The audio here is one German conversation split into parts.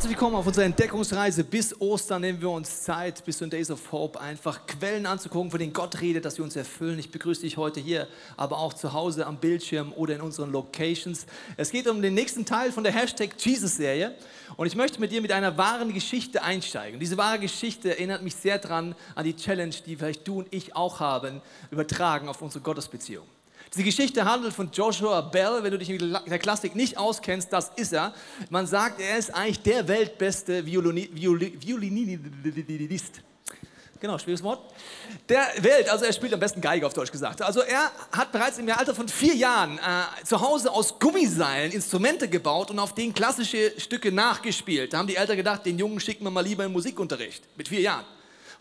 Herzlich willkommen auf unserer Entdeckungsreise. Bis Ostern nehmen wir uns Zeit, bis zu den Days of Hope, einfach Quellen anzugucken, von denen Gott redet, dass sie uns erfüllen. Ich begrüße dich heute hier, aber auch zu Hause am Bildschirm oder in unseren Locations. Es geht um den nächsten Teil von der Hashtag Jesus-Serie und ich möchte mit dir mit einer wahren Geschichte einsteigen. Diese wahre Geschichte erinnert mich sehr dran an die Challenge, die vielleicht du und ich auch haben, übertragen auf unsere Gottesbeziehung. Die Geschichte handelt von Joshua Bell. Wenn du dich mit der Klassik nicht auskennst, das ist er. Man sagt, er ist eigentlich der weltbeste Violini, Violi, Violinist. Genau, schwieriges Wort. Der Welt, also er spielt am besten Geige auf Deutsch gesagt. Also er hat bereits im Alter von vier Jahren äh, zu Hause aus Gummiseilen Instrumente gebaut und auf denen klassische Stücke nachgespielt. Da haben die Eltern gedacht, den Jungen schicken wir mal lieber in Musikunterricht. Mit vier Jahren.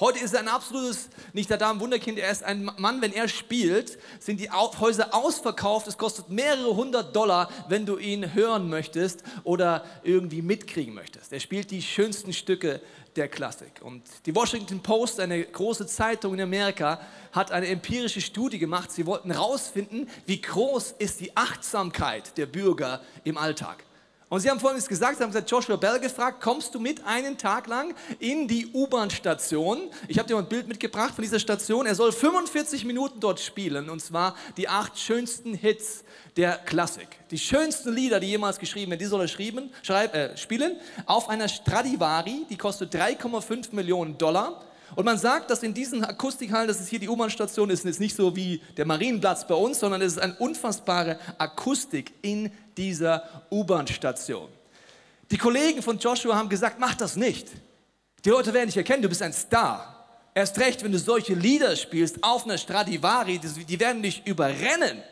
Heute ist er ein absolutes, nicht der Damen Wunderkind, er ist ein Mann, wenn er spielt, sind die Häuser ausverkauft. Es kostet mehrere hundert Dollar, wenn du ihn hören möchtest oder irgendwie mitkriegen möchtest. Er spielt die schönsten Stücke der Klassik. Und die Washington Post, eine große Zeitung in Amerika, hat eine empirische Studie gemacht. Sie wollten herausfinden, wie groß ist die Achtsamkeit der Bürger im Alltag. Und sie haben Folgendes gesagt, sie haben gesagt, Joshua Bell gefragt, kommst du mit einen Tag lang in die U-Bahn-Station? Ich habe dir mal ein Bild mitgebracht von dieser Station. Er soll 45 Minuten dort spielen, und zwar die acht schönsten Hits der Klassik. Die schönsten Lieder, die jemals geschrieben werden, die soll er schreiben, schreib, äh, spielen auf einer Stradivari, die kostet 3,5 Millionen Dollar. Und man sagt, dass in diesen Akustikhallen, das ist hier die U-Bahn-Station, ist jetzt nicht so wie der Marienplatz bei uns, sondern es ist eine unfassbare Akustik in dieser U-Bahn-Station. Die Kollegen von Joshua haben gesagt, mach das nicht. Die Leute werden dich erkennen, du bist ein Star. Erst recht, wenn du solche Lieder spielst auf einer Stradivari, die werden dich überrennen.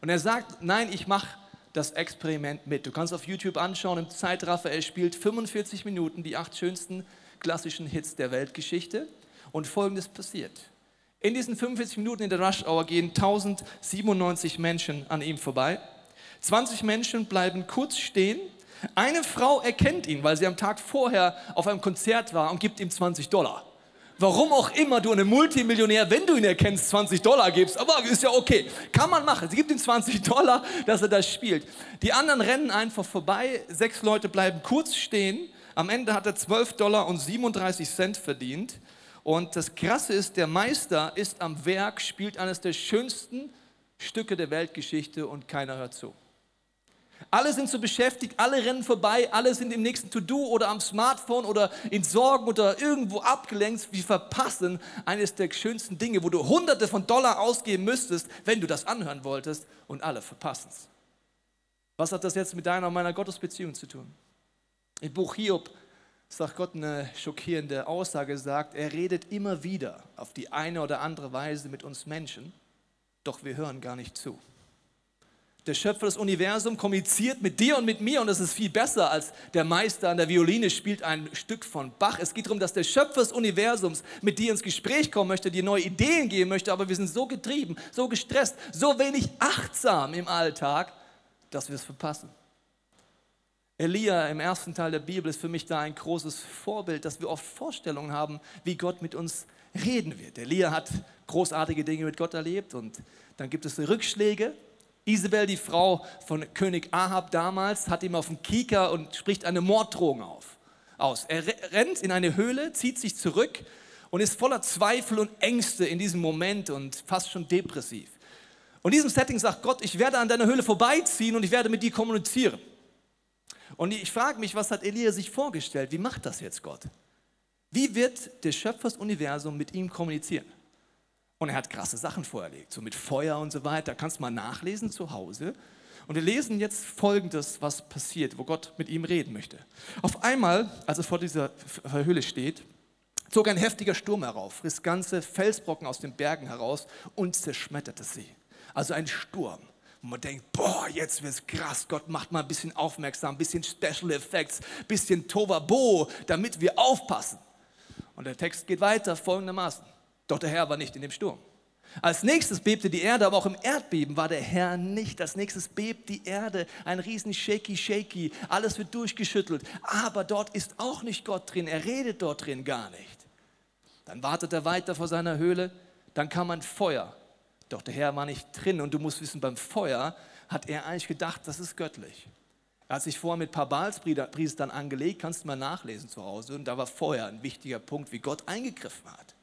Und er sagt, nein, ich mache das Experiment mit. Du kannst auf YouTube anschauen, im Zeitraffer, er spielt 45 Minuten die acht schönsten klassischen Hits der Weltgeschichte. Und folgendes passiert. In diesen 45 Minuten in der Rush Hour gehen 1097 Menschen an ihm vorbei. 20 Menschen bleiben kurz stehen. Eine Frau erkennt ihn, weil sie am Tag vorher auf einem Konzert war und gibt ihm 20 Dollar. Warum auch immer du einem Multimillionär, wenn du ihn erkennst, 20 Dollar gibst, aber ist ja okay. Kann man machen. Sie gibt ihm 20 Dollar, dass er das spielt. Die anderen rennen einfach vorbei. Sechs Leute bleiben kurz stehen. Am Ende hat er 12 Dollar und 37 Cent verdient. Und das Krasse ist, der Meister ist am Werk, spielt eines der schönsten Stücke der Weltgeschichte und keiner hört zu. Alle sind so beschäftigt, alle rennen vorbei, alle sind im nächsten To-Do oder am Smartphone oder in Sorgen oder irgendwo abgelenkt. Wir verpassen eines der schönsten Dinge, wo du Hunderte von Dollar ausgeben müsstest, wenn du das anhören wolltest und alle verpassen es. Was hat das jetzt mit deiner und meiner Gottesbeziehung zu tun? Im Buch Hiob sagt Gott eine schockierende Aussage, sagt, er redet immer wieder auf die eine oder andere Weise mit uns Menschen, doch wir hören gar nicht zu. Der Schöpfer des Universums kommuniziert mit dir und mit mir und das ist viel besser als der Meister an der Violine spielt ein Stück von Bach. Es geht darum, dass der Schöpfer des Universums mit dir ins Gespräch kommen möchte, dir neue Ideen geben möchte, aber wir sind so getrieben, so gestresst, so wenig achtsam im Alltag, dass wir es verpassen. Elia im ersten Teil der Bibel ist für mich da ein großes Vorbild, dass wir oft Vorstellungen haben, wie Gott mit uns reden wird. Elia hat großartige Dinge mit Gott erlebt und dann gibt es Rückschläge Isabel, die Frau von König Ahab damals, hat ihm auf den Kieker und spricht eine Morddrohung auf, aus. Er rennt in eine Höhle, zieht sich zurück und ist voller Zweifel und Ängste in diesem Moment und fast schon depressiv. Und in diesem Setting sagt Gott, ich werde an deiner Höhle vorbeiziehen und ich werde mit dir kommunizieren. Und ich frage mich, was hat Elia sich vorgestellt? Wie macht das jetzt Gott? Wie wird der Schöpfer des Universums mit ihm kommunizieren? Und er hat krasse Sachen vorerlegt, so mit Feuer und so weiter. Kannst mal nachlesen zu Hause. Und wir lesen jetzt Folgendes, was passiert, wo Gott mit ihm reden möchte. Auf einmal, als er vor dieser Höhle steht, zog ein heftiger Sturm herauf, riss ganze Felsbrocken aus den Bergen heraus und zerschmetterte sie. Also ein Sturm, wo man denkt, boah, jetzt wird's krass, Gott macht mal ein bisschen aufmerksam, ein bisschen Special Effects, ein bisschen Tovabo, damit wir aufpassen. Und der Text geht weiter folgendermaßen. Doch der Herr war nicht in dem Sturm. Als nächstes bebte die Erde, aber auch im Erdbeben war der Herr nicht. Als nächstes bebt die Erde, ein riesen shaky shaky, alles wird durchgeschüttelt. Aber dort ist auch nicht Gott drin, er redet dort drin gar nicht. Dann wartet er weiter vor seiner Höhle, dann kam ein Feuer. Doch der Herr war nicht drin und du musst wissen, beim Feuer hat er eigentlich gedacht, das ist göttlich. Er hat sich vorher mit ein paar Baalspriestern angelegt, kannst du mal nachlesen zu Hause. Und da war Feuer ein wichtiger Punkt, wie Gott eingegriffen hat.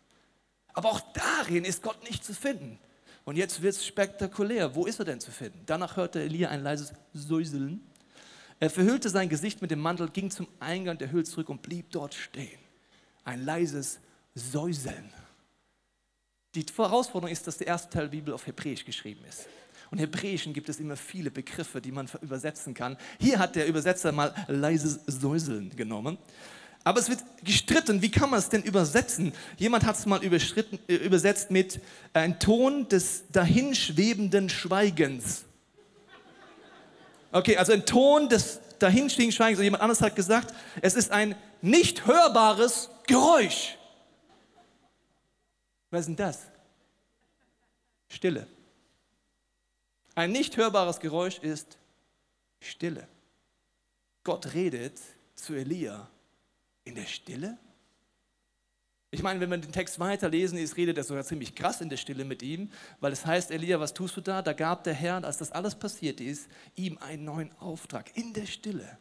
Aber auch darin ist Gott nicht zu finden. Und jetzt wird es spektakulär. Wo ist er denn zu finden? Danach hörte Elia ein leises Säuseln. Er verhüllte sein Gesicht mit dem Mantel, ging zum Eingang der Höhle zurück und blieb dort stehen. Ein leises Säuseln. Die Herausforderung ist, dass der erste Teil der Bibel auf Hebräisch geschrieben ist. Und Hebräischen gibt es immer viele Begriffe, die man übersetzen kann. Hier hat der Übersetzer mal leises Säuseln genommen. Aber es wird gestritten, wie kann man es denn übersetzen? Jemand hat es mal äh, übersetzt mit ein Ton des dahinschwebenden Schweigens. Okay, also ein Ton des dahinstehenden Schweigens. Und jemand anderes hat gesagt, es ist ein nicht hörbares Geräusch. Was ist denn das? Stille. Ein nicht hörbares Geräusch ist Stille. Gott redet zu Elia in der Stille? Ich meine, wenn wir den Text weiterlesen, ist, redet er sogar ziemlich krass in der Stille mit ihm, weil es heißt, Elia, was tust du da? Da gab der Herr, als das alles passiert ist, ihm einen neuen Auftrag. In der Stille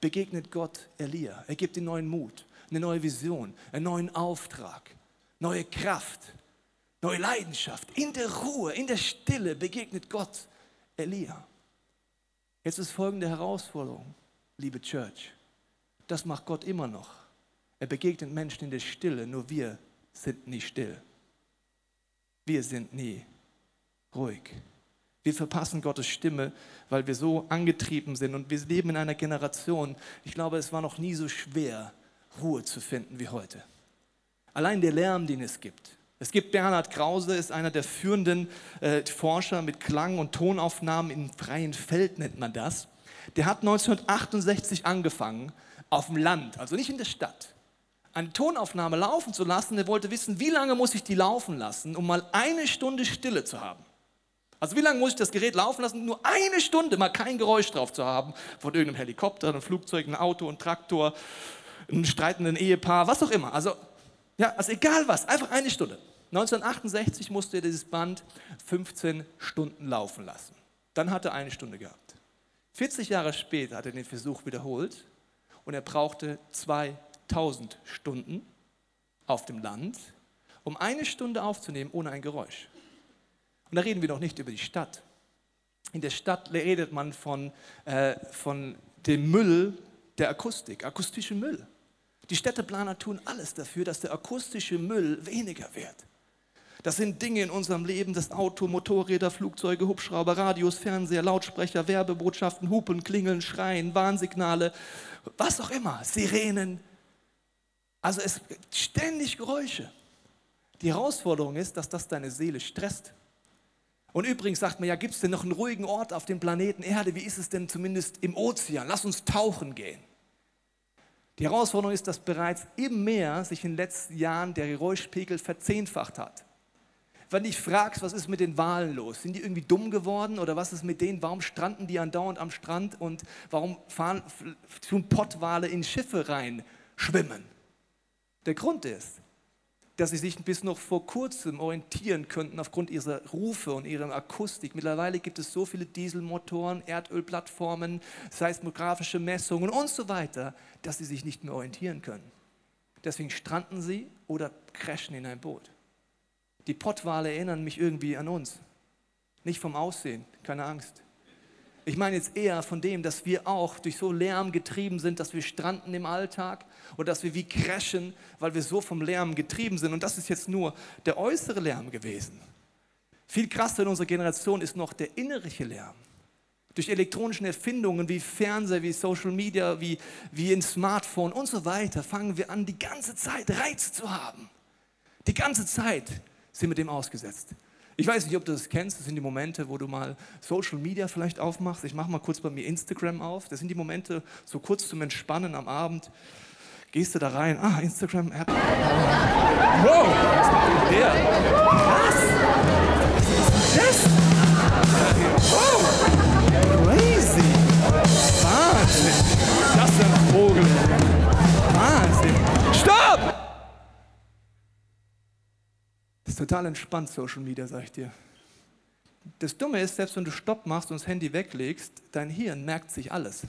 begegnet Gott Elia. Er gibt ihm neuen Mut, eine neue Vision, einen neuen Auftrag, neue Kraft, neue Leidenschaft. In der Ruhe, in der Stille begegnet Gott Elia. Jetzt ist folgende Herausforderung, liebe Church. Das macht Gott immer noch. Er begegnet Menschen in der Stille, nur wir sind nie still. Wir sind nie ruhig. Wir verpassen Gottes Stimme, weil wir so angetrieben sind und wir leben in einer Generation, ich glaube, es war noch nie so schwer, Ruhe zu finden wie heute. Allein der Lärm, den es gibt. Es gibt Bernhard Krause, ist einer der führenden äh, Forscher mit Klang- und Tonaufnahmen im freien Feld, nennt man das. Der hat 1968 angefangen, auf dem Land, also nicht in der Stadt, eine Tonaufnahme laufen zu lassen. Er wollte wissen, wie lange muss ich die laufen lassen, um mal eine Stunde Stille zu haben. Also wie lange muss ich das Gerät laufen lassen, nur eine Stunde mal kein Geräusch drauf zu haben von irgendeinem Helikopter, einem Flugzeug, einem Auto, einem Traktor, einem streitenden Ehepaar, was auch immer. Also, ja, also egal was, einfach eine Stunde. 1968 musste er dieses Band 15 Stunden laufen lassen. Dann hat er eine Stunde gehabt. 40 Jahre später hat er den Versuch wiederholt und er brauchte 2000 Stunden auf dem Land, um eine Stunde aufzunehmen ohne ein Geräusch. Und da reden wir noch nicht über die Stadt. In der Stadt redet man von, äh, von dem Müll der Akustik, akustischen Müll. Die Städteplaner tun alles dafür, dass der akustische Müll weniger wird. Das sind Dinge in unserem Leben, das Auto, Motorräder, Flugzeuge, Hubschrauber, Radios, Fernseher, Lautsprecher, Werbebotschaften, Hupen, Klingeln, Schreien, Warnsignale, was auch immer, Sirenen. Also es ständig Geräusche. Die Herausforderung ist, dass das deine Seele stresst. Und übrigens sagt man ja, gibt es denn noch einen ruhigen Ort auf dem Planeten Erde? Wie ist es denn zumindest im Ozean? Lass uns tauchen gehen. Die Herausforderung ist, dass bereits im Meer sich in den letzten Jahren der Geräuschpegel verzehnfacht hat wenn dich fragst, was ist mit den Walen los? Sind die irgendwie dumm geworden oder was ist mit denen? Warum stranden die andauernd am Strand und warum fahren, tun Pottwale in Schiffe rein schwimmen? Der Grund ist, dass sie sich bis noch vor kurzem orientieren könnten aufgrund ihrer Rufe und ihrer Akustik. Mittlerweile gibt es so viele Dieselmotoren, Erdölplattformen, seismografische Messungen und so weiter, dass sie sich nicht mehr orientieren können. Deswegen stranden sie oder crashen in ein Boot. Die Pottwale erinnern mich irgendwie an uns. Nicht vom Aussehen, keine Angst. Ich meine jetzt eher von dem, dass wir auch durch so Lärm getrieben sind, dass wir stranden im Alltag und dass wir wie crashen, weil wir so vom Lärm getrieben sind. Und das ist jetzt nur der äußere Lärm gewesen. Viel krasser in unserer Generation ist noch der innerliche Lärm. Durch elektronischen Erfindungen wie Fernseher, wie Social Media, wie, wie ein Smartphone und so weiter fangen wir an, die ganze Zeit Reiz zu haben. Die ganze Zeit sind mit dem ausgesetzt. Ich weiß nicht, ob du das kennst. Das sind die Momente, wo du mal Social Media vielleicht aufmachst. Ich mache mal kurz bei mir Instagram auf. Das sind die Momente, so kurz zum Entspannen am Abend. Gehst du da rein? Ah, Instagram-App. Wow, was macht denn der? Was? Was ist? Ist total entspannt, Social Media, sag ich dir. Das Dumme ist, selbst wenn du Stopp machst und das Handy weglegst, dein Hirn merkt sich alles.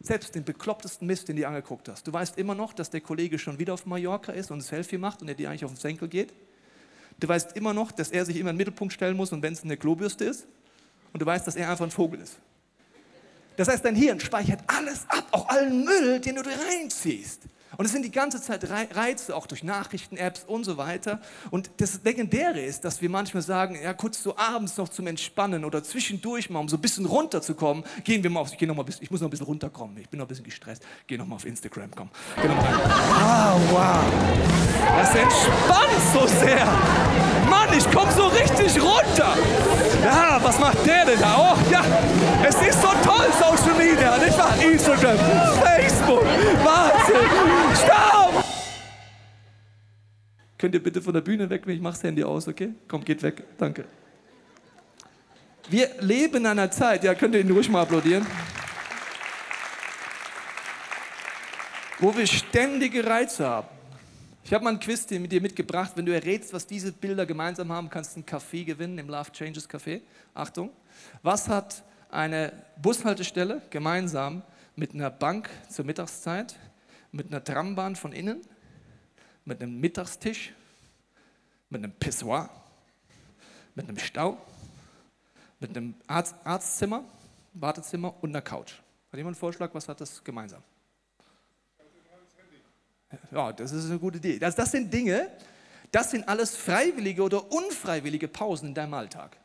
Selbst den beklopptesten Mist, den du angeguckt hast. Du weißt immer noch, dass der Kollege schon wieder auf Mallorca ist und ein Selfie macht und er dir eigentlich auf den Senkel geht. Du weißt immer noch, dass er sich immer in den Mittelpunkt stellen muss und wenn es eine Klobürste ist. Und du weißt, dass er einfach ein Vogel ist. Das heißt, dein Hirn speichert alles ab, auch allen Müll, den du dir reinziehst. Und es sind die ganze Zeit Reize, auch durch Nachrichten-Apps und so weiter. Und das Legendäre ist, dass wir manchmal sagen, ja, kurz so abends noch zum Entspannen oder zwischendurch mal, um so ein bisschen runterzukommen, gehen wir mal auf, ich, noch mal ich muss noch ein bisschen runterkommen, ich bin noch ein bisschen gestresst, geh noch mal auf Instagram, komm. Ah, wow. Das entspannt so sehr. Mann, ich komme so richtig runter. Ja, was macht der denn da? Oh, ja, es ist so toll, Social Media, nicht wahr? Instagram, Facebook, Wahnsinn. Stopp! Könnt ihr bitte von der Bühne weg? Ich mache das Handy aus, okay? Komm, geht weg. Danke. Wir leben in einer Zeit, ja, könnt ihr ihn ruhig mal applaudieren, wo wir ständige Reize haben. Ich habe mal einen Quiz mit dir mitgebracht. Wenn du errätst, was diese Bilder gemeinsam haben, kannst du einen Kaffee gewinnen im Love Changes Café. Achtung. Was hat eine Bushaltestelle gemeinsam mit einer Bank zur Mittagszeit, mit einer Trambahn von innen, mit einem Mittagstisch, mit einem Pissoir, mit einem Stau, mit einem Arzt, Arztzimmer, Wartezimmer und einer Couch. Hat jemand einen Vorschlag, was hat das gemeinsam? Ja, das ist eine gute Idee. Das, das sind Dinge, das sind alles freiwillige oder unfreiwillige Pausen in deinem Alltag.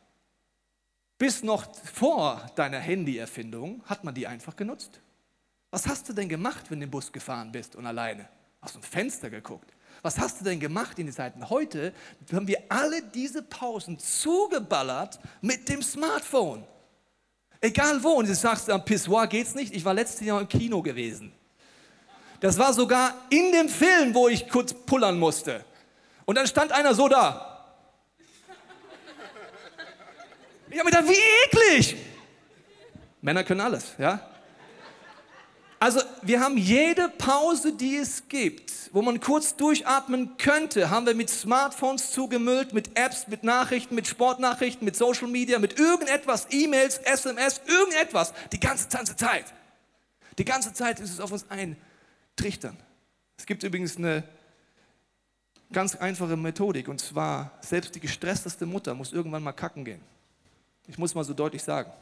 Bis noch vor deiner Handy-Erfindung hat man die einfach genutzt. Was hast du denn gemacht, wenn du im Bus gefahren bist und alleine? Aus dem Fenster geguckt. Was hast du denn gemacht in den Zeiten? Heute haben wir alle diese Pausen zugeballert mit dem Smartphone. Egal wo. Und du sagst, am Pissoir geht's nicht. Ich war letztes Jahr im Kino gewesen. Das war sogar in dem Film, wo ich kurz pullern musste. Und dann stand einer so da. Ich habe mir gedacht, wie eklig. Männer können alles, ja? Also wir haben jede Pause, die es gibt, wo man kurz durchatmen könnte, haben wir mit Smartphones zugemüllt, mit Apps, mit Nachrichten, mit Sportnachrichten, mit Social Media, mit irgendetwas, E-Mails, SMS, irgendetwas, die ganze, ganze Zeit. Die ganze Zeit ist es auf uns eintrichtern. Es gibt übrigens eine ganz einfache Methodik und zwar, selbst die gestressteste Mutter muss irgendwann mal kacken gehen. Ich muss mal so deutlich sagen.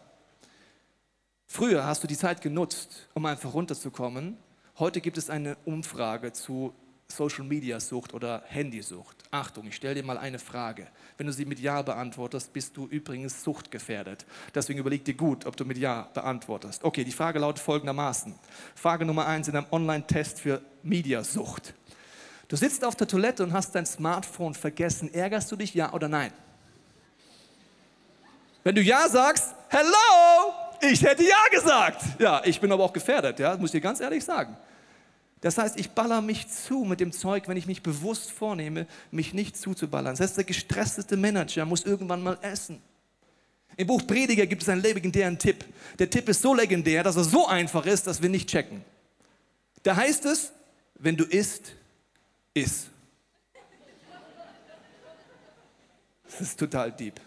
Früher hast du die Zeit genutzt, um einfach runterzukommen. Heute gibt es eine Umfrage zu Social Media Sucht oder Handysucht. Achtung, ich stelle dir mal eine Frage. Wenn du sie mit Ja beantwortest, bist du übrigens suchtgefährdet. Deswegen überleg dir gut, ob du mit Ja beantwortest. Okay, die Frage lautet folgendermaßen. Frage Nummer eins in einem Online-Test für Mediasucht. Du sitzt auf der Toilette und hast dein Smartphone vergessen. Ärgerst du dich, ja oder nein? Wenn du Ja sagst, hello, ich hätte ja gesagt. Ja, ich bin aber auch gefährdet, ja, muss ich dir ganz ehrlich sagen. Das heißt, ich baller mich zu mit dem Zeug, wenn ich mich bewusst vornehme, mich nicht zuzuballern. Das heißt, der gestressteste Manager muss irgendwann mal essen. Im Buch Prediger gibt es einen legendären Tipp. Der Tipp ist so legendär, dass er so einfach ist, dass wir nicht checken. Da heißt es, wenn du isst, iss. Das ist total deep.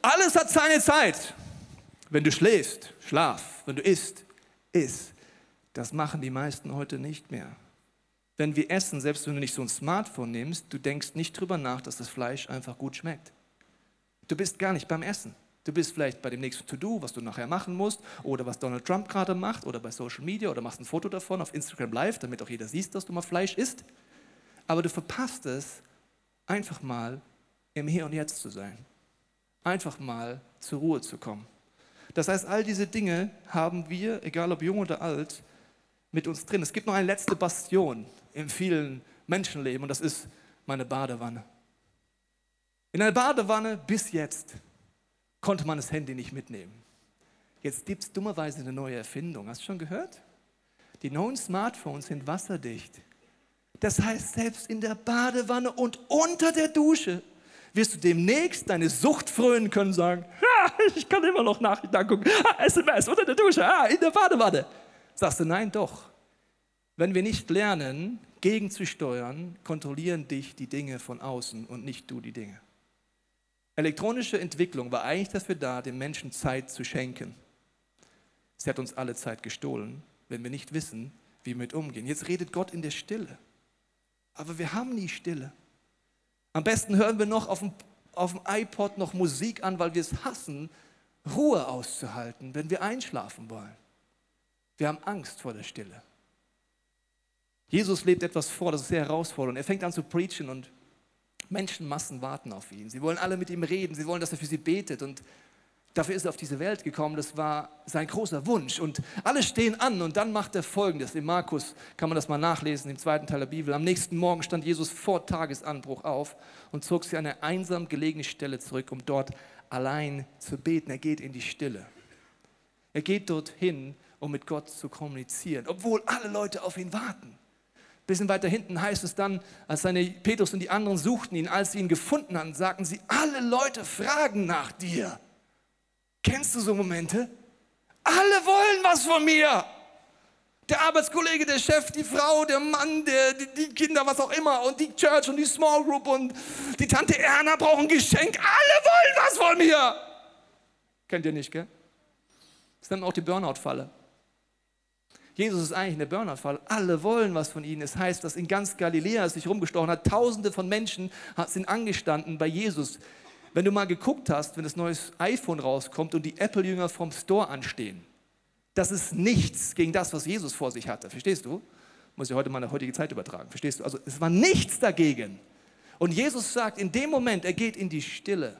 Alles hat seine Zeit. Wenn du schläfst, schlaf. Wenn du isst, iss. Das machen die meisten heute nicht mehr. Wenn wir essen, selbst wenn du nicht so ein Smartphone nimmst, du denkst nicht drüber nach, dass das Fleisch einfach gut schmeckt. Du bist gar nicht beim Essen. Du bist vielleicht bei dem nächsten To-Do, was du nachher machen musst, oder was Donald Trump gerade macht, oder bei Social Media, oder machst ein Foto davon auf Instagram Live, damit auch jeder sieht, dass du mal Fleisch isst. Aber du verpasst es, einfach mal im Hier und Jetzt zu sein. Einfach mal zur Ruhe zu kommen. Das heißt, all diese Dinge haben wir, egal ob jung oder alt, mit uns drin. Es gibt noch eine letzte Bastion in vielen Menschenleben und das ist meine Badewanne. In einer Badewanne bis jetzt konnte man das Handy nicht mitnehmen. Jetzt gibt es dummerweise eine neue Erfindung. Hast du schon gehört? Die neuen Smartphones sind wasserdicht. Das heißt, selbst in der Badewanne und unter der Dusche wirst du demnächst deine Sucht frönen können, sagen, ich kann immer noch Nachrichten angucken, ah, SMS unter der Dusche, ah, in der Badewanne. Sagst du, nein, doch. Wenn wir nicht lernen, gegenzusteuern, kontrollieren dich die Dinge von außen und nicht du die Dinge. Elektronische Entwicklung war eigentlich dafür da, den Menschen Zeit zu schenken. Sie hat uns alle Zeit gestohlen, wenn wir nicht wissen, wie wir mit umgehen. Jetzt redet Gott in der Stille. Aber wir haben nie Stille. Am besten hören wir noch auf dem, auf dem iPod noch Musik an, weil wir es hassen, Ruhe auszuhalten, wenn wir einschlafen wollen. Wir haben Angst vor der Stille. Jesus lebt etwas vor, das ist sehr herausfordernd. Er fängt an zu preachen und Menschenmassen warten auf ihn. Sie wollen alle mit ihm reden, sie wollen, dass er für sie betet und Dafür ist er auf diese Welt gekommen, das war sein großer Wunsch. Und alle stehen an und dann macht er Folgendes. In Markus kann man das mal nachlesen, im zweiten Teil der Bibel. Am nächsten Morgen stand Jesus vor Tagesanbruch auf und zog sich an eine einsam gelegene Stelle zurück, um dort allein zu beten. Er geht in die Stille. Er geht dorthin, um mit Gott zu kommunizieren, obwohl alle Leute auf ihn warten. Ein bisschen weiter hinten heißt es dann, als seine Petrus und die anderen suchten ihn, als sie ihn gefunden hatten, sagten sie, alle Leute fragen nach dir. Kennst du so Momente? Alle wollen was von mir. Der Arbeitskollege, der Chef, die Frau, der Mann, der, die, die, Kinder, was auch immer. Und die Church und die Small Group und die Tante Erna brauchen Geschenk. Alle wollen was von mir. Kennt ihr nicht, gell? Das nennt man auch die Burnout-Falle. Jesus ist eigentlich eine Burnout-Falle. Alle wollen was von ihnen. Es heißt, dass in ganz Galiläa es sich rumgestochen hat. Tausende von Menschen sind angestanden bei Jesus. Wenn du mal geguckt hast, wenn das neues iPhone rauskommt und die Apple-Jünger vom Store anstehen, das ist nichts gegen das, was Jesus vor sich hatte. Verstehst du? Muss ich heute mal eine heutige Zeit übertragen. Verstehst du? Also es war nichts dagegen. Und Jesus sagt in dem Moment, er geht in die Stille.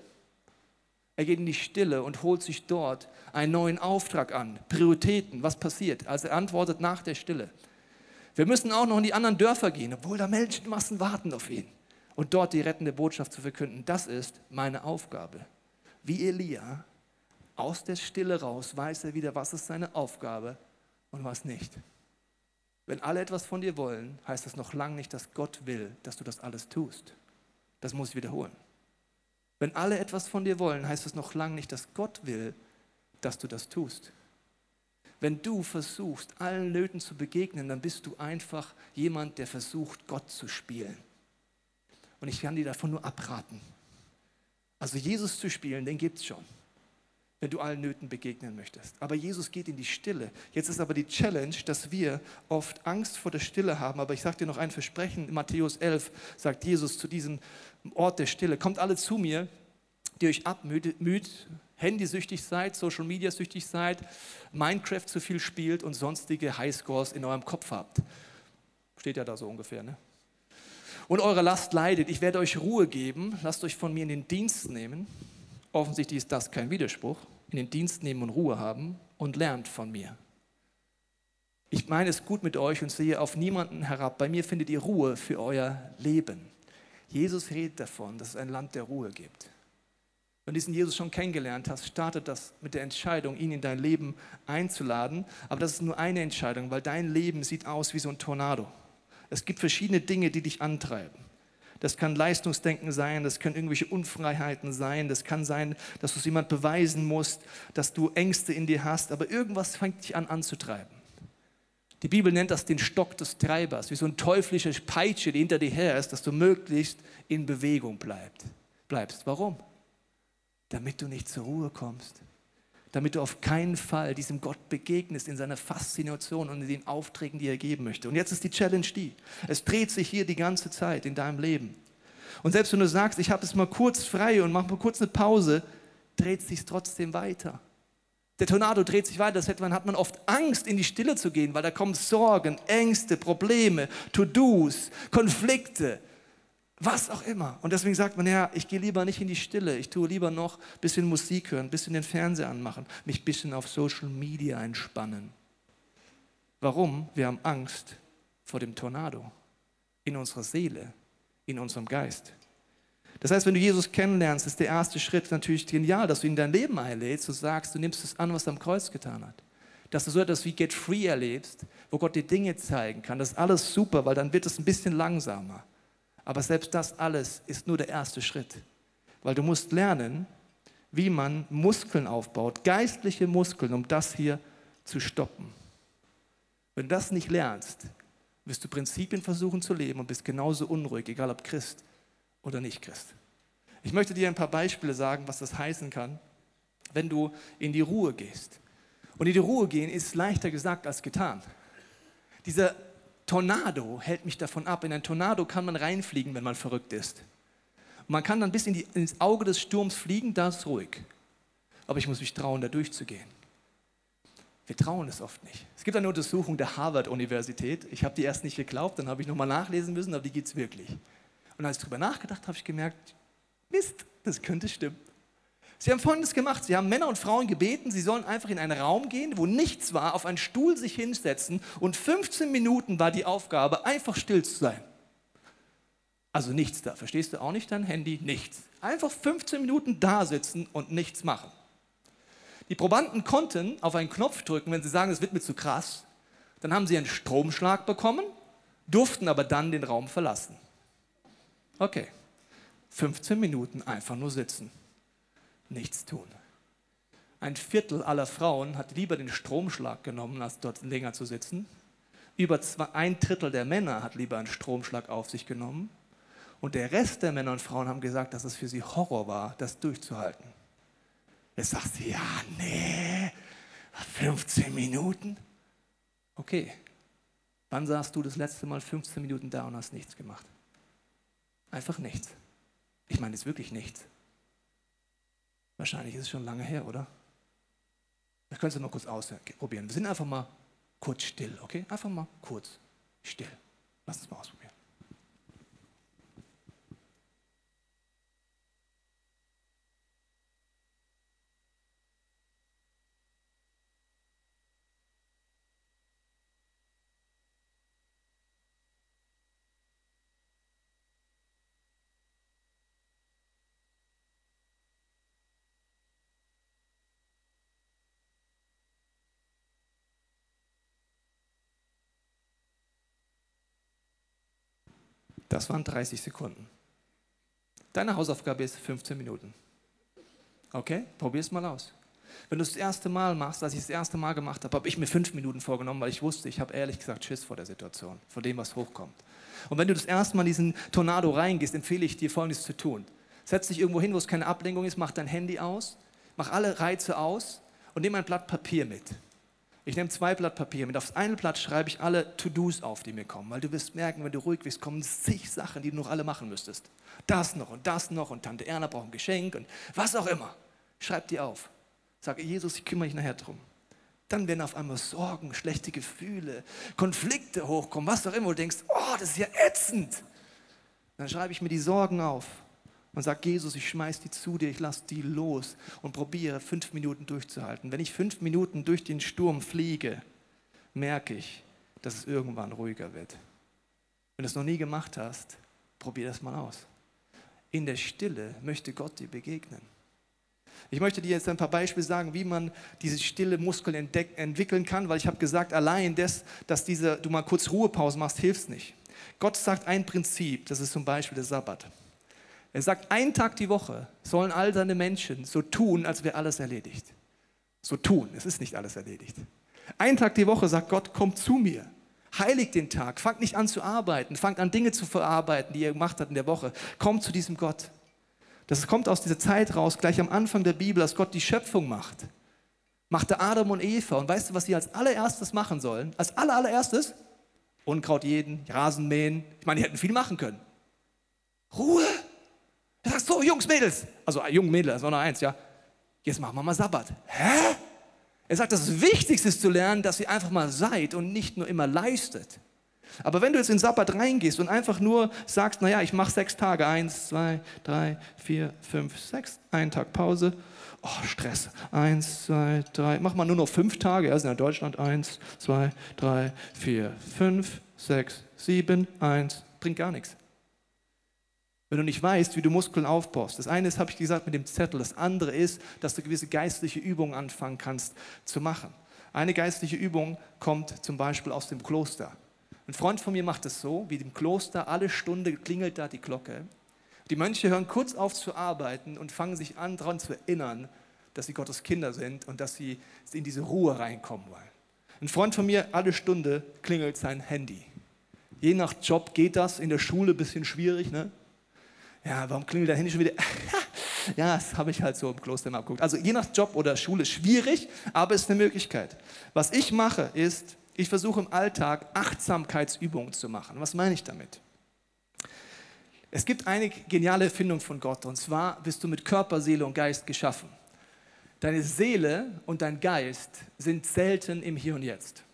Er geht in die Stille und holt sich dort einen neuen Auftrag an. Prioritäten, was passiert? Also er antwortet nach der Stille. Wir müssen auch noch in die anderen Dörfer gehen, obwohl da Menschenmassen warten auf ihn und dort die rettende Botschaft zu verkünden. Das ist meine Aufgabe. Wie Elia, aus der Stille raus, weiß er wieder, was ist seine Aufgabe und was nicht. Wenn alle etwas von dir wollen, heißt das noch lange nicht, dass Gott will, dass du das alles tust. Das muss ich wiederholen. Wenn alle etwas von dir wollen, heißt das noch lange nicht, dass Gott will, dass du das tust. Wenn du versuchst, allen Nöten zu begegnen, dann bist du einfach jemand, der versucht, Gott zu spielen. Und ich kann dir davon nur abraten. Also Jesus zu spielen, den gibt es schon, wenn du allen Nöten begegnen möchtest. Aber Jesus geht in die Stille. Jetzt ist aber die Challenge, dass wir oft Angst vor der Stille haben. Aber ich sage dir noch ein Versprechen. In Matthäus 11 sagt Jesus zu diesem Ort der Stille, kommt alle zu mir, die euch abmüht, handysüchtig seid, Social Media süchtig seid, Minecraft zu viel spielt und sonstige Highscores in eurem Kopf habt. Steht ja da so ungefähr, ne? Und eure Last leidet. Ich werde euch Ruhe geben. Lasst euch von mir in den Dienst nehmen. Offensichtlich ist das kein Widerspruch. In den Dienst nehmen und Ruhe haben und lernt von mir. Ich meine es gut mit euch und sehe auf niemanden herab. Bei mir findet ihr Ruhe für euer Leben. Jesus redet davon, dass es ein Land der Ruhe gibt. Wenn du diesen Jesus schon kennengelernt hast, startet das mit der Entscheidung, ihn in dein Leben einzuladen. Aber das ist nur eine Entscheidung, weil dein Leben sieht aus wie so ein Tornado. Es gibt verschiedene Dinge, die dich antreiben. Das kann Leistungsdenken sein, das können irgendwelche Unfreiheiten sein, das kann sein, dass du es jemand beweisen musst, dass du Ängste in dir hast, aber irgendwas fängt dich an anzutreiben. Die Bibel nennt das den Stock des Treibers, wie so ein teuflische Peitsche, die hinter dir her ist, dass du möglichst in Bewegung bleibst. bleibst. Warum? Damit du nicht zur Ruhe kommst damit du auf keinen Fall diesem Gott begegnest in seiner Faszination und in den Aufträgen, die er geben möchte. Und jetzt ist die Challenge die, es dreht sich hier die ganze Zeit in deinem Leben. Und selbst wenn du sagst, ich habe es mal kurz frei und mache mal kurz eine Pause, dreht sich trotzdem weiter. Der Tornado dreht sich weiter, deshalb hat man oft Angst, in die Stille zu gehen, weil da kommen Sorgen, Ängste, Probleme, To-Dos, Konflikte, was auch immer. Und deswegen sagt man, ja, ich gehe lieber nicht in die Stille, ich tue lieber noch ein bisschen Musik hören, ein bisschen den Fernseher anmachen, mich ein bisschen auf Social Media entspannen. Warum? Wir haben Angst vor dem Tornado in unserer Seele, in unserem Geist. Das heißt, wenn du Jesus kennenlernst, ist der erste Schritt natürlich genial, dass du ihn in dein Leben einlädst, du sagst, du nimmst es an, was er am Kreuz getan hat. dass du so etwas wie Get Free erlebst, wo Gott dir Dinge zeigen kann. Das ist alles super, weil dann wird es ein bisschen langsamer. Aber selbst das alles ist nur der erste Schritt. Weil du musst lernen, wie man Muskeln aufbaut, geistliche Muskeln, um das hier zu stoppen. Wenn du das nicht lernst, wirst du Prinzipien versuchen zu leben und bist genauso unruhig, egal ob Christ oder nicht Christ. Ich möchte dir ein paar Beispiele sagen, was das heißen kann, wenn du in die Ruhe gehst. Und in die Ruhe gehen ist leichter gesagt als getan. Dieser Tornado hält mich davon ab. In ein Tornado kann man reinfliegen, wenn man verrückt ist. Man kann dann bis in die, ins Auge des Sturms fliegen, da ist ruhig. Aber ich muss mich trauen, da durchzugehen. Wir trauen es oft nicht. Es gibt eine Untersuchung der Harvard-Universität. Ich habe die erst nicht geglaubt, dann habe ich nochmal nachlesen müssen, aber die gibt es wirklich. Und als ich darüber nachgedacht habe, habe ich gemerkt, Mist, das könnte stimmen. Sie haben Folgendes gemacht. Sie haben Männer und Frauen gebeten, sie sollen einfach in einen Raum gehen, wo nichts war, auf einen Stuhl sich hinsetzen und 15 Minuten war die Aufgabe, einfach still zu sein. Also nichts da. Verstehst du auch nicht dein Handy? Nichts. Einfach 15 Minuten da sitzen und nichts machen. Die Probanden konnten auf einen Knopf drücken, wenn sie sagen, es wird mir zu krass. Dann haben sie einen Stromschlag bekommen, durften aber dann den Raum verlassen. Okay, 15 Minuten einfach nur sitzen, nichts tun. Ein Viertel aller Frauen hat lieber den Stromschlag genommen, als dort länger zu sitzen. Über zwei, ein Drittel der Männer hat lieber einen Stromschlag auf sich genommen. Und der Rest der Männer und Frauen haben gesagt, dass es für sie Horror war, das durchzuhalten. Jetzt sagst du, ja, nee, 15 Minuten. Okay, wann saßt du das letzte Mal 15 Minuten da und hast nichts gemacht? Einfach nichts. Ich meine, es ist wirklich nichts. Wahrscheinlich ist es schon lange her, oder? Das könntest du mal kurz ausprobieren. Wir sind einfach mal kurz still, okay? Einfach mal kurz still. Lass uns mal ausprobieren. Das waren 30 Sekunden. Deine Hausaufgabe ist 15 Minuten. Okay, probier es mal aus. Wenn du es das erste Mal machst, als ich es das erste Mal gemacht habe, habe ich mir fünf Minuten vorgenommen, weil ich wusste, ich habe ehrlich gesagt Schiss vor der Situation, vor dem, was hochkommt. Und wenn du das erste Mal in diesen Tornado reingehst, empfehle ich dir, Folgendes zu tun. Setz dich irgendwo hin, wo es keine Ablenkung ist, mach dein Handy aus, mach alle Reize aus und nimm ein Blatt Papier mit. Ich nehme zwei Blatt Papier mit. Aufs eine Blatt schreibe ich alle To-Dos auf, die mir kommen. Weil du wirst merken, wenn du ruhig bist, kommen zig Sachen, die du noch alle machen müsstest. Das noch und das noch und Tante Erna braucht ein Geschenk und was auch immer. Schreib die auf. Sage, Jesus, ich kümmere mich nachher drum. Dann werden auf einmal Sorgen, schlechte Gefühle, Konflikte hochkommen, was auch immer. Du denkst, oh, das ist ja ätzend. Dann schreibe ich mir die Sorgen auf und sage, Jesus, ich schmeiß die zu dir, ich lasse die los und probiere fünf Minuten durchzuhalten. Wenn ich fünf Minuten durch den Sturm fliege, merke ich, dass es irgendwann ruhiger wird. Wenn du es noch nie gemacht hast, probier das mal aus. In der Stille möchte Gott dir begegnen. Ich möchte dir jetzt ein paar Beispiele sagen, wie man diese stille Muskeln entwickeln kann, weil ich habe gesagt, allein das, dass diese, du mal kurz Ruhepause machst, hilft nicht. Gott sagt ein Prinzip, das ist zum Beispiel der Sabbat. Er sagt, einen Tag die Woche sollen all seine Menschen so tun, als wäre alles erledigt. So tun, es ist nicht alles erledigt. Einen Tag die Woche sagt Gott, kommt zu mir. Heiligt den Tag, fangt nicht an zu arbeiten, fangt an Dinge zu verarbeiten, die ihr gemacht habt in der Woche. Kommt zu diesem Gott. Das kommt aus dieser Zeit raus, gleich am Anfang der Bibel, dass Gott die Schöpfung macht. Machte Adam und Eva. Und weißt du, was sie als allererstes machen sollen? Als allererstes? Unkraut jeden, Rasen mähen. Ich meine, die hätten viel machen können. Ruhe. Er sagt, so, Jungs, Mädels, also äh, jungen Mädels, das war noch eins, ja, jetzt machen wir mal Sabbat. Hä? Er sagt, das Wichtigste ist zu lernen, dass ihr einfach mal seid und nicht nur immer leistet. Aber wenn du jetzt in Sabbat reingehst und einfach nur sagst, naja, ich mache sechs Tage, eins, zwei, drei, vier, fünf, sechs, einen Tag Pause, oh, Stress, eins, zwei, drei, mach mal nur noch fünf Tage, also in Deutschland, eins, zwei, drei, vier, fünf, sechs, sieben, eins, bringt gar nichts wenn du nicht weißt, wie du Muskeln aufbaust. Das eine ist, habe ich gesagt, mit dem Zettel. Das andere ist, dass du gewisse geistliche Übungen anfangen kannst zu machen. Eine geistliche Übung kommt zum Beispiel aus dem Kloster. Ein Freund von mir macht es so, wie im Kloster, alle Stunde klingelt da die Glocke. Die Mönche hören kurz auf zu arbeiten und fangen sich an, daran zu erinnern, dass sie Gottes Kinder sind und dass sie in diese Ruhe reinkommen wollen. Ein Freund von mir, alle Stunde klingelt sein Handy. Je nach Job geht das, in der Schule ein bisschen schwierig. Ne? Ja, warum klingelt dein Handy schon wieder? ja, das habe ich halt so im Kloster mal abgeguckt. Also je nach Job oder Schule schwierig, aber es ist eine Möglichkeit. Was ich mache, ist, ich versuche im Alltag Achtsamkeitsübungen zu machen. Was meine ich damit? Es gibt eine geniale Erfindung von Gott und zwar bist du mit Körper, Seele und Geist geschaffen. Deine Seele und dein Geist sind selten im Hier und Jetzt.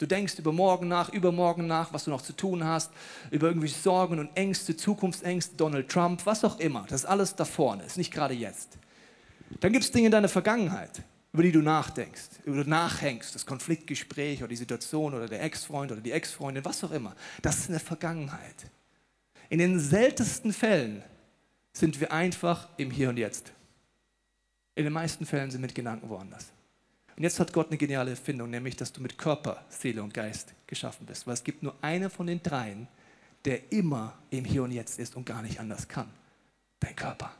Du denkst über morgen nach, übermorgen nach, was du noch zu tun hast, über irgendwelche Sorgen und Ängste, Zukunftsängste, Donald Trump, was auch immer. Das ist alles da vorne, ist nicht gerade jetzt. Dann gibt es Dinge in deiner Vergangenheit, über die du nachdenkst, über die du nachhängst, das Konfliktgespräch oder die Situation oder der Ex-Freund oder die Ex-Freundin, was auch immer. Das ist eine Vergangenheit. In den seltensten Fällen sind wir einfach im Hier und Jetzt. In den meisten Fällen sind wir mit Gedanken woanders. Und jetzt hat Gott eine geniale Erfindung, nämlich, dass du mit Körper, Seele und Geist geschaffen bist. Weil es gibt nur einen von den dreien, der immer im Hier und Jetzt ist und gar nicht anders kann. Dein Körper.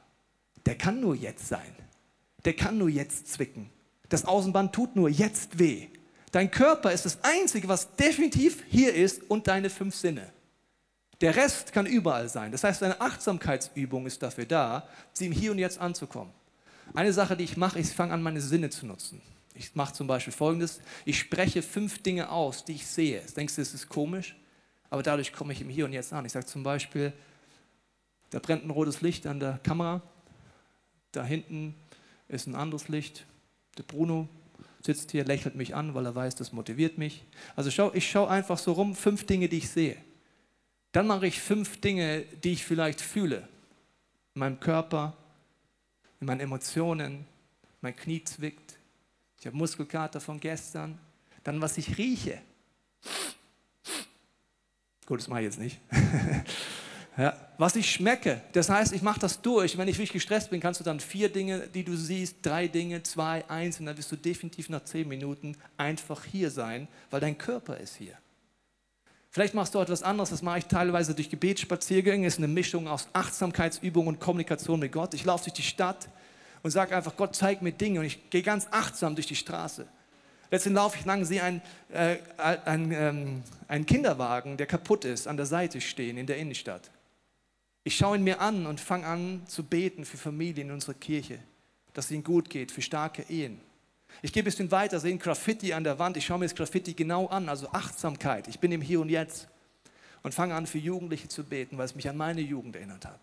Der kann nur jetzt sein. Der kann nur jetzt zwicken. Das Außenband tut nur jetzt weh. Dein Körper ist das Einzige, was definitiv hier ist und deine fünf Sinne. Der Rest kann überall sein. Das heißt, eine Achtsamkeitsübung ist dafür da, sie im Hier und Jetzt anzukommen. Eine Sache, die ich mache, ist, ich fange an, meine Sinne zu nutzen. Ich mache zum Beispiel folgendes: Ich spreche fünf Dinge aus, die ich sehe. Denkst du, das ist komisch? Aber dadurch komme ich im Hier und Jetzt an. Ich sage zum Beispiel: Da brennt ein rotes Licht an der Kamera. Da hinten ist ein anderes Licht. Der Bruno sitzt hier, lächelt mich an, weil er weiß, das motiviert mich. Also schau, ich schaue einfach so rum, fünf Dinge, die ich sehe. Dann mache ich fünf Dinge, die ich vielleicht fühle. In meinem Körper, in meinen Emotionen, mein Knie zwickt, ich habe Muskelkater von gestern. Dann, was ich rieche. Gut, das mache ich jetzt nicht. ja, was ich schmecke. Das heißt, ich mache das durch. Wenn ich wirklich gestresst bin, kannst du dann vier Dinge, die du siehst, drei Dinge, zwei, eins, und dann wirst du definitiv nach zehn Minuten einfach hier sein, weil dein Körper ist hier. Vielleicht machst du etwas anderes, das mache ich teilweise durch Gebetsspaziergänge, ist eine Mischung aus Achtsamkeitsübung und Kommunikation mit Gott. Ich laufe durch die Stadt, und sage einfach, Gott, zeig mir Dinge. Und ich gehe ganz achtsam durch die Straße. Letztendlich laufe ich lang, sehe einen, äh, einen, ähm, einen Kinderwagen, der kaputt ist, an der Seite stehen in der Innenstadt. Ich schaue ihn mir an und fange an zu beten für Familien in unserer Kirche, dass es ihnen gut geht, für starke Ehen. Ich gehe ein bisschen weiter, sehe ein Graffiti an der Wand. Ich schaue mir das Graffiti genau an, also Achtsamkeit. Ich bin im Hier und Jetzt und fange an, für Jugendliche zu beten, weil es mich an meine Jugend erinnert hat.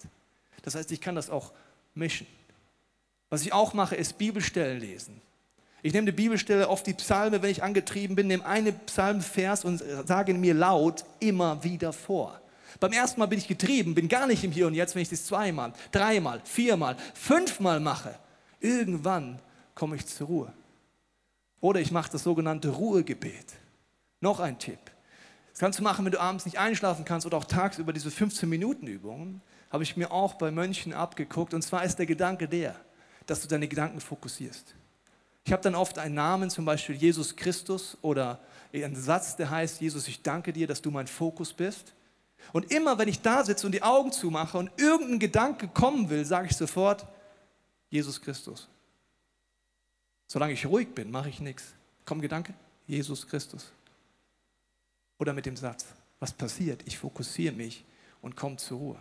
Das heißt, ich kann das auch mischen. Was ich auch mache, ist Bibelstellen lesen. Ich nehme die Bibelstelle auf die Psalme, wenn ich angetrieben bin, nehme einen Psalmvers und sage ihn mir laut immer wieder vor. Beim ersten Mal bin ich getrieben, bin gar nicht im Hier und Jetzt, wenn ich das zweimal, dreimal, viermal, fünfmal mache. Irgendwann komme ich zur Ruhe. Oder ich mache das sogenannte Ruhegebet. Noch ein Tipp. Das kannst du machen, wenn du abends nicht einschlafen kannst oder auch tagsüber diese 15-Minuten-Übungen. Habe ich mir auch bei Mönchen abgeguckt. Und zwar ist der Gedanke der, dass du deine Gedanken fokussierst. Ich habe dann oft einen Namen, zum Beispiel Jesus Christus oder einen Satz, der heißt, Jesus, ich danke dir, dass du mein Fokus bist. Und immer, wenn ich da sitze und die Augen zumache und irgendein Gedanke kommen will, sage ich sofort, Jesus Christus. Solange ich ruhig bin, mache ich nichts. Komm Gedanke, Jesus Christus. Oder mit dem Satz, was passiert? Ich fokussiere mich und komme zur Ruhe.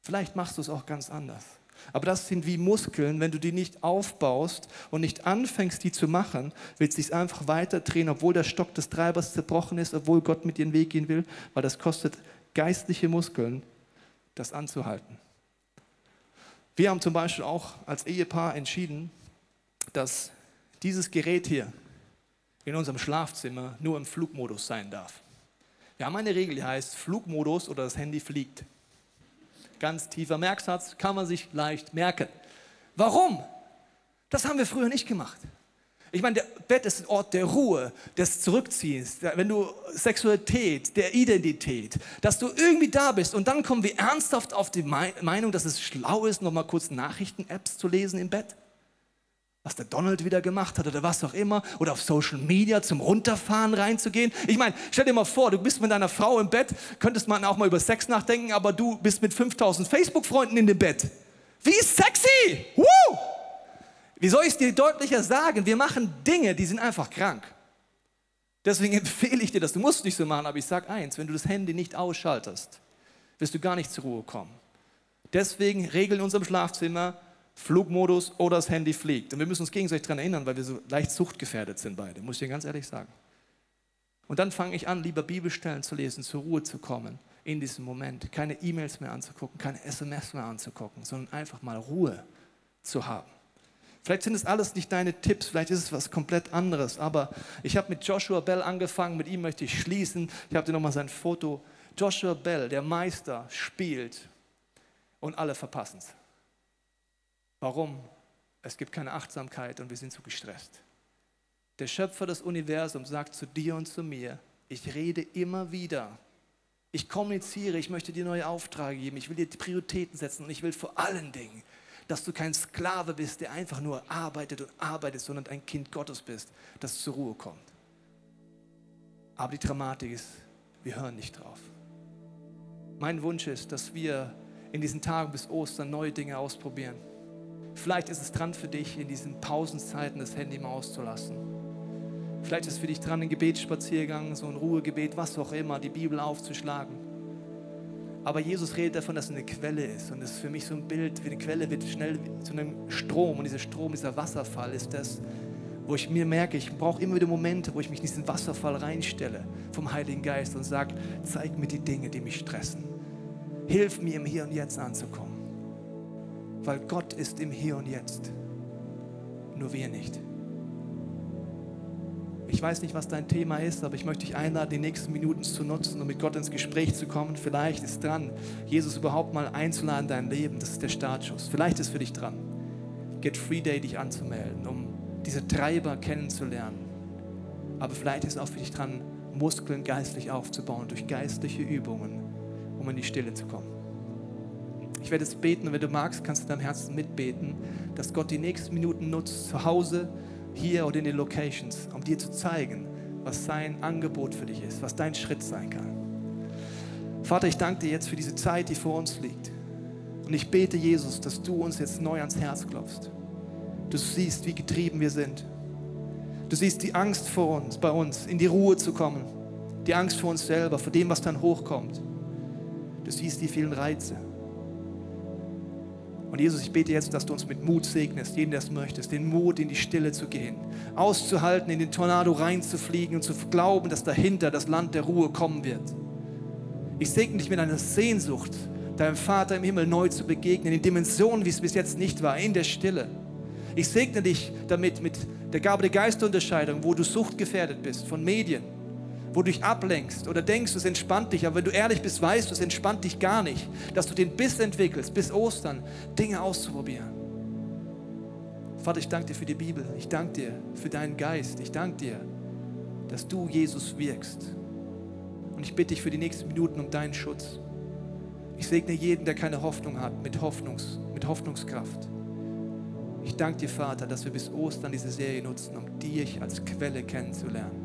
Vielleicht machst du es auch ganz anders. Aber das sind wie Muskeln, wenn du die nicht aufbaust und nicht anfängst, die zu machen, wird es sich einfach weiter drehen, obwohl der Stock des Treibers zerbrochen ist, obwohl Gott mit dir den Weg gehen will, weil das kostet geistliche Muskeln, das anzuhalten. Wir haben zum Beispiel auch als Ehepaar entschieden, dass dieses Gerät hier in unserem Schlafzimmer nur im Flugmodus sein darf. Wir haben eine Regel, die heißt Flugmodus oder das Handy fliegt ganz tiefer Merksatz, kann man sich leicht merken. Warum? Das haben wir früher nicht gemacht. Ich meine, der Bett ist ein Ort der Ruhe, des Zurückziehens, wenn du Sexualität, der Identität, dass du irgendwie da bist und dann kommen wir ernsthaft auf die Meinung, dass es schlau ist, nochmal kurz Nachrichten-Apps zu lesen im Bett. Was der Donald wieder gemacht hat oder was auch immer, oder auf Social Media zum Runterfahren reinzugehen. Ich meine, stell dir mal vor, du bist mit deiner Frau im Bett, könntest man auch mal über Sex nachdenken, aber du bist mit 5000 Facebook-Freunden in dem Bett. Wie sexy! Woo! Wie soll ich es dir deutlicher sagen? Wir machen Dinge, die sind einfach krank. Deswegen empfehle ich dir das. Du musst nicht so machen, aber ich sage eins, wenn du das Handy nicht ausschaltest, wirst du gar nicht zur Ruhe kommen. Deswegen regeln in unserem Schlafzimmer Flugmodus oder das Handy fliegt. Und wir müssen uns gegenseitig daran erinnern, weil wir so leicht suchtgefährdet sind beide, muss ich dir ganz ehrlich sagen. Und dann fange ich an, lieber Bibelstellen zu lesen, zur Ruhe zu kommen in diesem Moment. Keine E-Mails mehr anzugucken, keine SMS mehr anzugucken, sondern einfach mal Ruhe zu haben. Vielleicht sind es alles nicht deine Tipps, vielleicht ist es was komplett anderes, aber ich habe mit Joshua Bell angefangen, mit ihm möchte ich schließen. Ich habe dir nochmal sein Foto. Joshua Bell, der Meister, spielt und alle verpassen es. Warum? Es gibt keine Achtsamkeit und wir sind zu gestresst. Der Schöpfer des Universums sagt zu dir und zu mir, ich rede immer wieder. Ich kommuniziere, ich möchte dir neue Aufträge geben, ich will dir Prioritäten setzen und ich will vor allen Dingen, dass du kein Sklave bist, der einfach nur arbeitet und arbeitet, sondern ein Kind Gottes bist, das zur Ruhe kommt. Aber die Dramatik ist, wir hören nicht drauf. Mein Wunsch ist, dass wir in diesen Tagen bis Ostern neue Dinge ausprobieren Vielleicht ist es dran für dich, in diesen Pausenzeiten das Handy mal auszulassen. Vielleicht ist es für dich dran, ein Gebetsspaziergang, so ein Ruhegebet, was auch immer, die Bibel aufzuschlagen. Aber Jesus redet davon, dass es eine Quelle ist. Und das ist für mich so ein Bild, wie eine Quelle wird schnell zu einem Strom. Und dieser Strom, dieser Wasserfall ist das, wo ich mir merke, ich brauche immer wieder Momente, wo ich mich in diesen Wasserfall reinstelle vom Heiligen Geist und sage, zeig mir die Dinge, die mich stressen. Hilf mir im Hier und Jetzt anzukommen weil Gott ist im Hier und Jetzt. Nur wir nicht. Ich weiß nicht, was dein Thema ist, aber ich möchte dich einladen, die nächsten Minuten zu nutzen, um mit Gott ins Gespräch zu kommen. Vielleicht ist dran, Jesus überhaupt mal einzuladen in dein Leben. Das ist der Startschuss. Vielleicht ist für dich dran, Get Free Day dich anzumelden, um diese Treiber kennenzulernen. Aber vielleicht ist auch für dich dran, Muskeln geistlich aufzubauen durch geistliche Übungen, um in die Stille zu kommen. Ich werde es beten und wenn du magst, kannst du deinem Herzen mitbeten, dass Gott die nächsten Minuten nutzt, zu Hause, hier oder in den Locations, um dir zu zeigen, was sein Angebot für dich ist, was dein Schritt sein kann. Vater, ich danke dir jetzt für diese Zeit, die vor uns liegt. Und ich bete, Jesus, dass du uns jetzt neu ans Herz klopfst. Du siehst, wie getrieben wir sind. Du siehst die Angst vor uns, bei uns, in die Ruhe zu kommen. Die Angst vor uns selber, vor dem, was dann hochkommt. Du siehst die vielen Reize. Und Jesus, ich bete jetzt, dass du uns mit Mut segnest, jeden, der es möchtest, den Mut, in die Stille zu gehen, auszuhalten, in den Tornado reinzufliegen und zu glauben, dass dahinter das Land der Ruhe kommen wird. Ich segne dich mit einer Sehnsucht, deinem Vater im Himmel neu zu begegnen, in Dimensionen, wie es bis jetzt nicht war, in der Stille. Ich segne dich damit mit der Gabe der Geisterunterscheidung, wo du suchtgefährdet bist von Medien, wo du dich ablenkst oder denkst, es entspannt dich, aber wenn du ehrlich bist, weißt du, es entspannt dich gar nicht, dass du den Biss entwickelst, bis Ostern, Dinge auszuprobieren. Vater, ich danke dir für die Bibel, ich danke dir für deinen Geist, ich danke dir, dass du Jesus wirkst. Und ich bitte dich für die nächsten Minuten um deinen Schutz. Ich segne jeden, der keine Hoffnung hat, mit, Hoffnungs, mit Hoffnungskraft. Ich danke dir, Vater, dass wir bis Ostern diese Serie nutzen, um dich als Quelle kennenzulernen.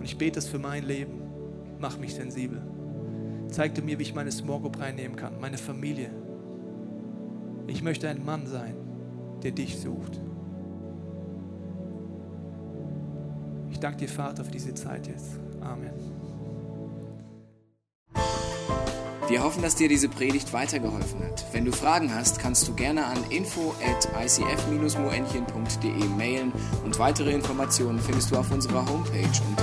Und ich bete es für mein Leben. Mach mich sensibel. Zeig du mir, wie ich meine Small Group reinnehmen kann, meine Familie. Ich möchte ein Mann sein, der dich sucht. Ich danke dir, Vater, für diese Zeit jetzt. Amen. Wir hoffen, dass dir diese Predigt weitergeholfen hat. Wenn du Fragen hast, kannst du gerne an info at icf-moenchen.de mailen und weitere Informationen findest du auf unserer Homepage unter